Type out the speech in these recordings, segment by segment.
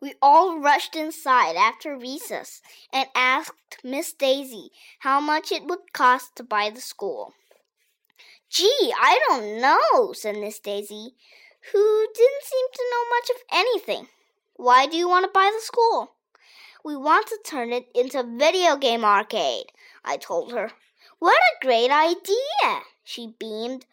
We all rushed inside after recess and asked Miss Daisy how much it would cost to buy the school. Gee, I don't know, said Miss Daisy, who didn't seem to know much of anything. Why do you want to buy the school? We want to turn it into a video game arcade, I told her. What a great idea! She beamed.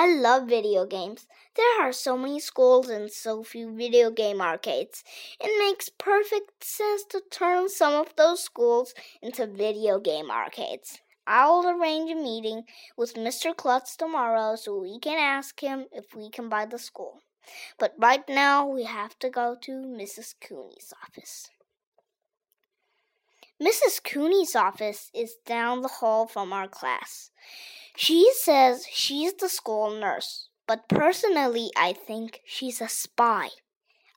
I love video games. There are so many schools and so few video game arcades. It makes perfect sense to turn some of those schools into video game arcades. I'll arrange a meeting with Mr. Klutz tomorrow so we can ask him if we can buy the school. But right now we have to go to Mrs. Cooney's office. Mrs. Cooney's office is down the hall from our class. She says she's the school nurse, but personally I think she's a spy.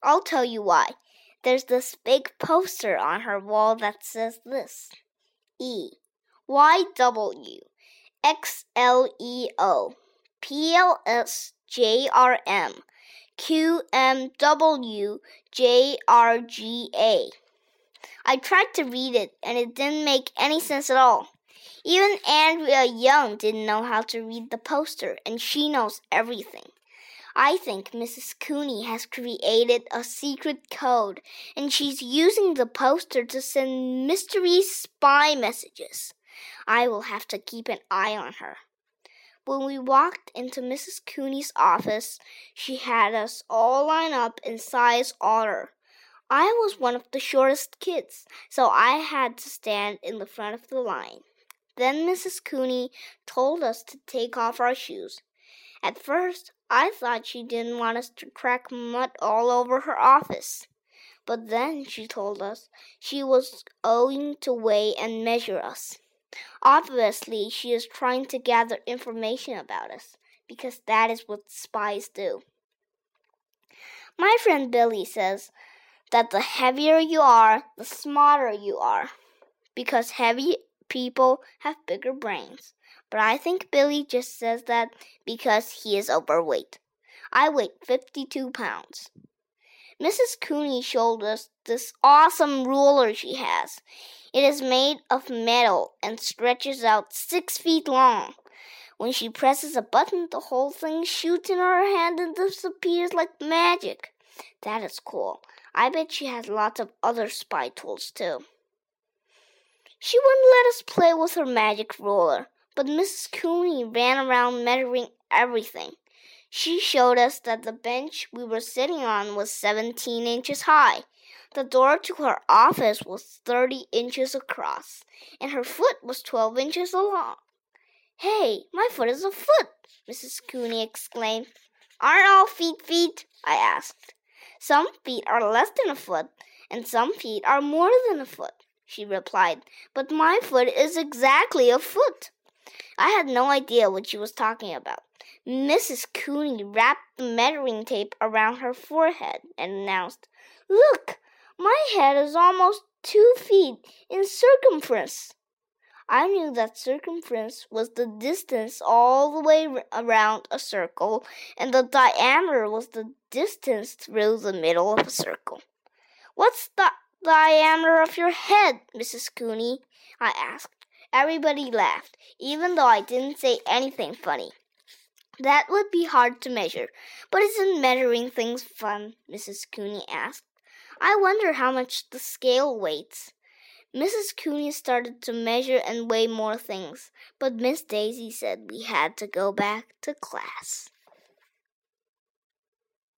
I'll tell you why. There's this big poster on her wall that says this E Y W X L E O P L S J R M Q M W J R G A. I tried to read it and it didn't make any sense at all. Even Andrea Young didn't know how to read the poster, and she knows everything. I think Mrs. Cooney has created a secret code, and she's using the poster to send mystery spy messages. I will have to keep an eye on her. When we walked into Mrs. Cooney's office, she had us all line up in size order. I was one of the shortest kids, so I had to stand in the front of the line. Then Mrs. Cooney told us to take off our shoes. At first, I thought she didn't want us to crack mud all over her office. But then she told us she was going to weigh and measure us. Obviously, she is trying to gather information about us, because that is what spies do. My friend Billy says that the heavier you are, the smarter you are, because heavy people have bigger brains. But I think Billy just says that because he is overweight. I weigh 52 pounds. Mrs. Cooney showed us this awesome ruler she has. It is made of metal and stretches out six feet long. When she presses a button, the whole thing shoots in her hand and disappears like magic. That is cool. I bet she has lots of other spy tools too. She wouldn't let us play with her magic ruler, but Mrs. Cooney ran around measuring everything. She showed us that the bench we were sitting on was 17 inches high. The door to her office was 30 inches across, and her foot was 12 inches long. Hey, my foot is a foot, Mrs. Cooney exclaimed. Aren't all feet feet? I asked. Some feet are less than a foot, and some feet are more than a foot she replied, but my foot is exactly a foot. I had no idea what she was talking about. Mrs. Cooney wrapped the measuring tape around her forehead and announced, Look, my head is almost two feet in circumference. I knew that circumference was the distance all the way around a circle, and the diameter was the distance through the middle of a circle. What's the diameter of your head, Mrs. Cooney? I asked. Everybody laughed, even though I didn't say anything funny. That would be hard to measure, but isn't measuring things fun? Mrs. Cooney asked. I wonder how much the scale weighs. Mrs. Cooney started to measure and weigh more things, but Miss Daisy said we had to go back to class.